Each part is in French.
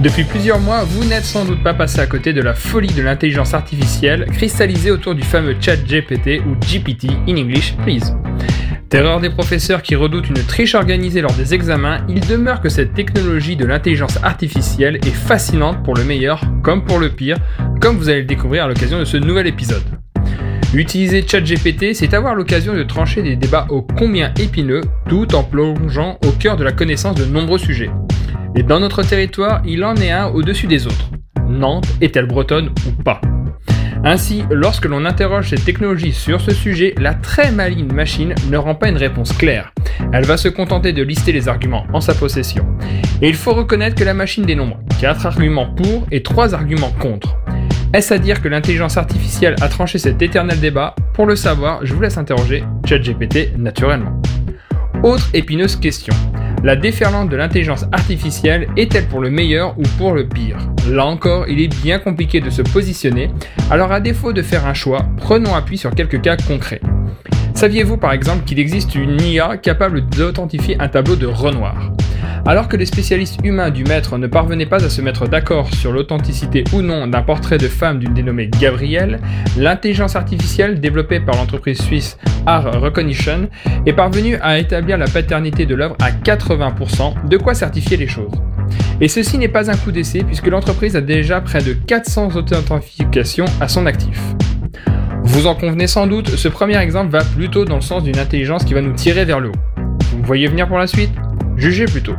Depuis plusieurs mois, vous n'êtes sans doute pas passé à côté de la folie de l'intelligence artificielle cristallisée autour du fameux chat GPT ou GPT in English, please. Terreur des professeurs qui redoutent une triche organisée lors des examens, il demeure que cette technologie de l'intelligence artificielle est fascinante pour le meilleur comme pour le pire, comme vous allez le découvrir à l'occasion de ce nouvel épisode. Utiliser ChatGPT, c'est avoir l'occasion de trancher des débats ô combien épineux, tout en plongeant au cœur de la connaissance de nombreux sujets. Et dans notre territoire, il en est un au-dessus des autres. Nantes est-elle bretonne ou pas? Ainsi, lorsque l'on interroge cette technologie sur ce sujet, la très maligne machine ne rend pas une réponse claire. Elle va se contenter de lister les arguments en sa possession. Et il faut reconnaître que la machine dénombre 4 arguments pour et 3 arguments contre. Est-ce à dire que l'intelligence artificielle a tranché cet éternel débat? Pour le savoir, je vous laisse interroger ChatGPT naturellement. Autre épineuse question. La déferlante de l'intelligence artificielle est-elle pour le meilleur ou pour le pire? Là encore, il est bien compliqué de se positionner, alors à défaut de faire un choix, prenons appui sur quelques cas concrets. Saviez-vous par exemple qu'il existe une IA capable d'authentifier un tableau de Renoir? Alors que les spécialistes humains du maître ne parvenaient pas à se mettre d'accord sur l'authenticité ou non d'un portrait de femme d'une dénommée Gabrielle, l'intelligence artificielle développée par l'entreprise suisse Art Recognition est parvenue à établir la paternité de l'œuvre à 80%, de quoi certifier les choses. Et ceci n'est pas un coup d'essai puisque l'entreprise a déjà près de 400 authentifications à son actif. Vous en convenez sans doute, ce premier exemple va plutôt dans le sens d'une intelligence qui va nous tirer vers le haut. Vous voyez venir pour la suite? Jugez plutôt.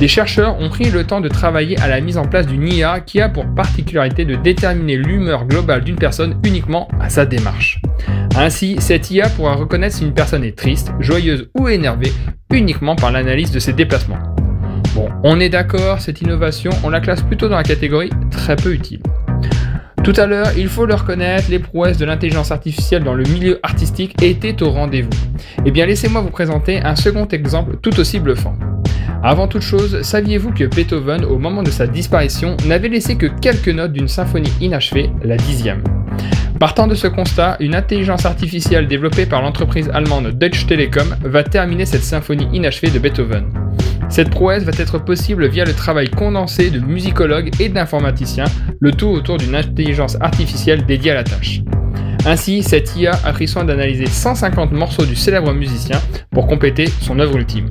Des chercheurs ont pris le temps de travailler à la mise en place d'une IA qui a pour particularité de déterminer l'humeur globale d'une personne uniquement à sa démarche. Ainsi, cette IA pourra reconnaître si une personne est triste, joyeuse ou énervée uniquement par l'analyse de ses déplacements. Bon, on est d'accord, cette innovation, on la classe plutôt dans la catégorie très peu utile. Tout à l'heure, il faut le reconnaître, les prouesses de l'intelligence artificielle dans le milieu artistique étaient au rendez-vous. Eh bien, laissez-moi vous présenter un second exemple tout aussi bluffant. Avant toute chose, saviez-vous que Beethoven, au moment de sa disparition, n'avait laissé que quelques notes d'une symphonie inachevée, la dixième? Partant de ce constat, une intelligence artificielle développée par l'entreprise allemande Deutsche Telekom va terminer cette symphonie inachevée de Beethoven. Cette prouesse va être possible via le travail condensé de musicologues et d'informaticiens, le tout autour d'une intelligence artificielle dédiée à la tâche. Ainsi, cette IA a pris soin d'analyser 150 morceaux du célèbre musicien pour compléter son œuvre ultime.